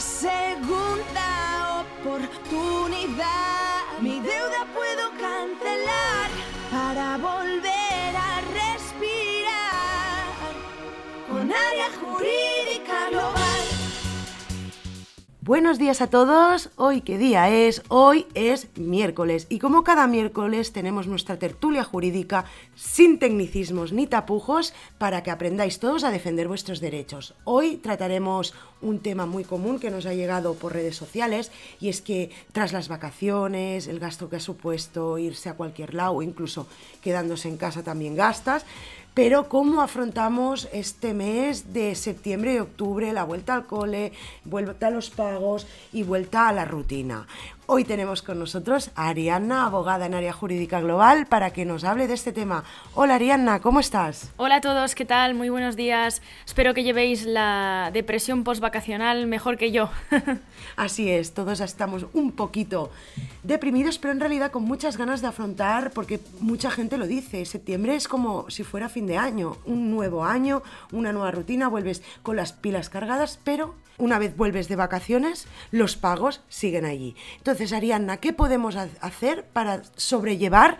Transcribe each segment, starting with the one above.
segunda oportunidad. Buenos días a todos. Hoy qué día es? Hoy es miércoles y como cada miércoles tenemos nuestra tertulia jurídica sin tecnicismos ni tapujos para que aprendáis todos a defender vuestros derechos. Hoy trataremos un tema muy común que nos ha llegado por redes sociales y es que tras las vacaciones, el gasto que ha supuesto irse a cualquier lado o incluso quedándose en casa también gastas, pero ¿cómo afrontamos este mes de septiembre y octubre, la vuelta al cole, vuelta a los pagos y vuelta a la rutina? Hoy tenemos con nosotros a Arianna, abogada en área jurídica global, para que nos hable de este tema. Hola Arianna, ¿cómo estás? Hola a todos, ¿qué tal? Muy buenos días. Espero que llevéis la depresión postvacacional mejor que yo. Así es, todos estamos un poquito deprimidos, pero en realidad con muchas ganas de afrontar, porque mucha gente lo dice, septiembre es como si fuera fin de año, un nuevo año, una nueva rutina, vuelves con las pilas cargadas, pero una vez vuelves de vacaciones, los pagos siguen allí. Entonces, Arianna, ¿qué podemos hacer para sobrellevar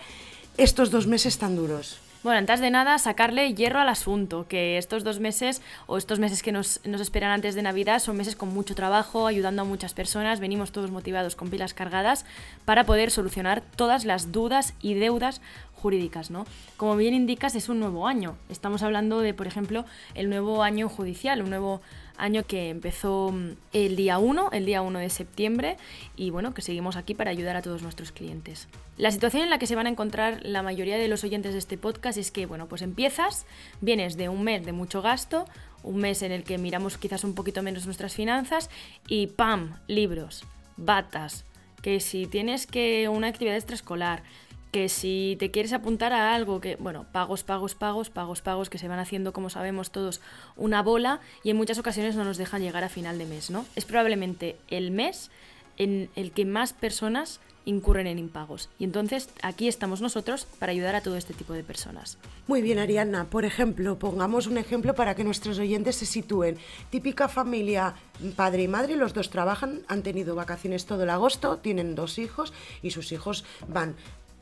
estos dos meses tan duros? Bueno, antes de nada, sacarle hierro al asunto, que estos dos meses o estos meses que nos, nos, esperan antes de Navidad son meses con mucho trabajo, ayudando a muchas personas, venimos todos motivados con pilas cargadas para poder solucionar todas las dudas y deudas jurídicas, ¿no? Como bien indicas, es un nuevo año. Estamos hablando de, por ejemplo, el nuevo año judicial, un nuevo año que empezó mm, el día 1, el día 1 de septiembre, y bueno, que seguimos aquí para ayudar a todos nuestros clientes. La situación en la que se van a encontrar la mayoría de los oyentes de este podcast es que, bueno, pues empiezas, vienes de un mes de mucho gasto, un mes en el que miramos quizás un poquito menos nuestras finanzas, y ¡pam! Libros, batas, que si tienes que una actividad extraescolar, que si te quieres apuntar a algo, que, bueno, pagos, pagos, pagos, pagos, pagos, que se van haciendo, como sabemos todos, una bola y en muchas ocasiones no nos dejan llegar a final de mes, ¿no? Es probablemente el mes en el que más personas incurren en impagos. Y entonces aquí estamos nosotros para ayudar a todo este tipo de personas. Muy bien, Ariana. Por ejemplo, pongamos un ejemplo para que nuestros oyentes se sitúen. Típica familia, padre y madre, los dos trabajan, han tenido vacaciones todo el agosto, tienen dos hijos y sus hijos van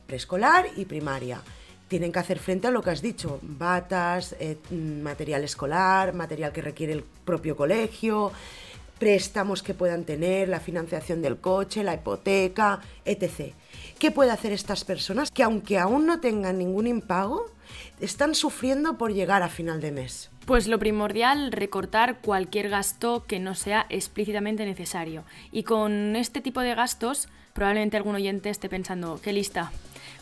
preescolar y primaria. Tienen que hacer frente a lo que has dicho, batas, eh, material escolar, material que requiere el propio colegio, préstamos que puedan tener, la financiación del coche, la hipoteca, etc. ¿Qué puede hacer estas personas que aunque aún no tengan ningún impago, están sufriendo por llegar a final de mes? Pues lo primordial, recortar cualquier gasto que no sea explícitamente necesario. Y con este tipo de gastos, probablemente algún oyente esté pensando, qué lista,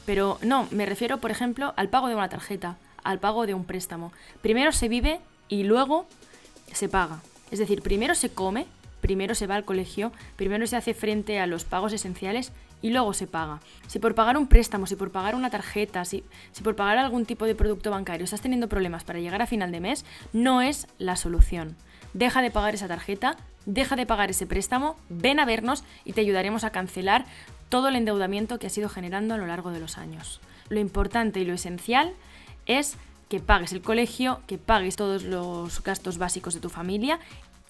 pero no, me refiero, por ejemplo, al pago de una tarjeta, al pago de un préstamo. Primero se vive y luego se paga. Es decir, primero se come, primero se va al colegio, primero se hace frente a los pagos esenciales y luego se paga. Si por pagar un préstamo, si por pagar una tarjeta, si, si por pagar algún tipo de producto bancario estás teniendo problemas para llegar a final de mes, no es la solución. Deja de pagar esa tarjeta, deja de pagar ese préstamo, ven a vernos y te ayudaremos a cancelar todo el endeudamiento que has ido generando a lo largo de los años. Lo importante y lo esencial es que pagues el colegio, que pagues todos los gastos básicos de tu familia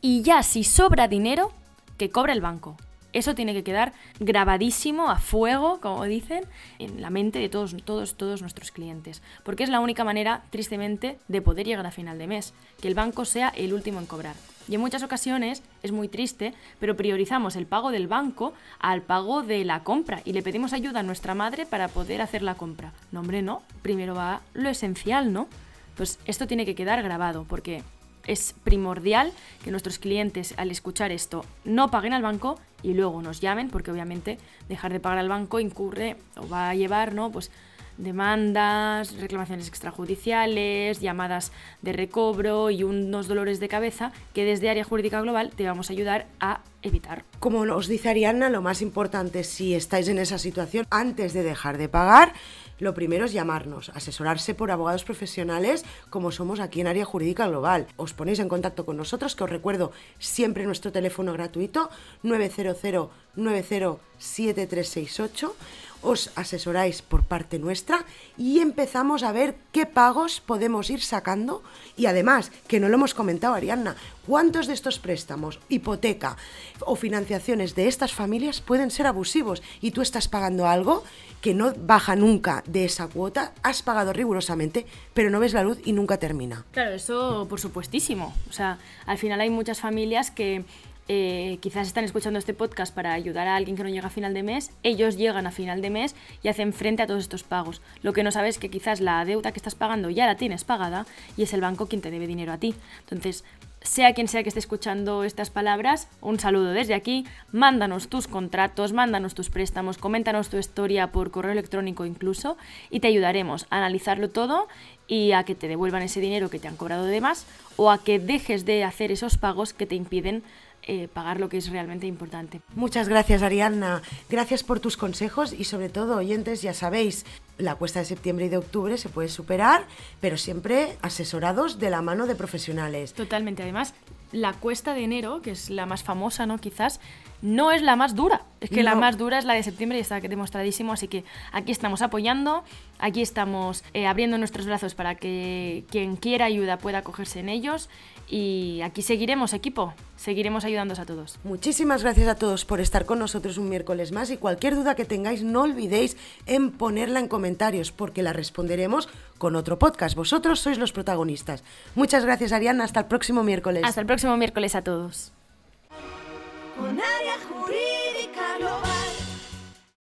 y ya si sobra dinero, que cobre el banco. Eso tiene que quedar grabadísimo a fuego, como dicen, en la mente de todos, todos, todos nuestros clientes. Porque es la única manera, tristemente, de poder llegar a final de mes, que el banco sea el último en cobrar. Y en muchas ocasiones es muy triste, pero priorizamos el pago del banco al pago de la compra y le pedimos ayuda a nuestra madre para poder hacer la compra. No, hombre, no. Primero va lo esencial, ¿no? Pues esto tiene que quedar grabado porque es primordial que nuestros clientes al escuchar esto no paguen al banco y luego nos llamen, porque obviamente dejar de pagar al banco incurre o va a llevar, ¿no? Pues demandas, reclamaciones extrajudiciales, llamadas de recobro y unos dolores de cabeza que desde Área Jurídica Global te vamos a ayudar a evitar. Como os dice Arianna, lo más importante si estáis en esa situación, antes de dejar de pagar, lo primero es llamarnos, asesorarse por abogados profesionales como somos aquí en Área Jurídica Global. Os ponéis en contacto con nosotros, que os recuerdo siempre nuestro teléfono gratuito 900 907368 os asesoráis por parte nuestra y empezamos a ver qué pagos podemos ir sacando y además, que no lo hemos comentado Arianna, ¿cuántos de estos préstamos, hipoteca o financiaciones de estas familias pueden ser abusivos y tú estás pagando algo que no baja nunca de esa cuota, has pagado rigurosamente, pero no ves la luz y nunca termina? Claro, eso por supuestísimo. O sea, al final hay muchas familias que eh, quizás están escuchando este podcast para ayudar a alguien que no llega a final de mes, ellos llegan a final de mes y hacen frente a todos estos pagos. Lo que no sabes es que quizás la deuda que estás pagando ya la tienes pagada y es el banco quien te debe dinero a ti. Entonces, sea quien sea que esté escuchando estas palabras, un saludo desde aquí, mándanos tus contratos, mándanos tus préstamos, coméntanos tu historia por correo electrónico incluso y te ayudaremos a analizarlo todo y a que te devuelvan ese dinero que te han cobrado de más o a que dejes de hacer esos pagos que te impiden eh, pagar lo que es realmente importante. Muchas gracias Ariadna, gracias por tus consejos y sobre todo oyentes, ya sabéis, la cuesta de septiembre y de octubre se puede superar, pero siempre asesorados de la mano de profesionales. Totalmente, además, la cuesta de enero, que es la más famosa, ¿no? Quizás, no es la más dura. Es que la más dura es la de septiembre y está demostradísimo, así que aquí estamos apoyando, aquí estamos eh, abriendo nuestros brazos para que quien quiera ayuda pueda acogerse en ellos y aquí seguiremos, equipo. Seguiremos ayudándoos a todos. Muchísimas gracias a todos por estar con nosotros un miércoles más y cualquier duda que tengáis no olvidéis en ponerla en comentarios porque la responderemos con otro podcast. Vosotros sois los protagonistas. Muchas gracias Ariana, hasta el próximo miércoles. Hasta el próximo miércoles a todos. Con área jurídica global.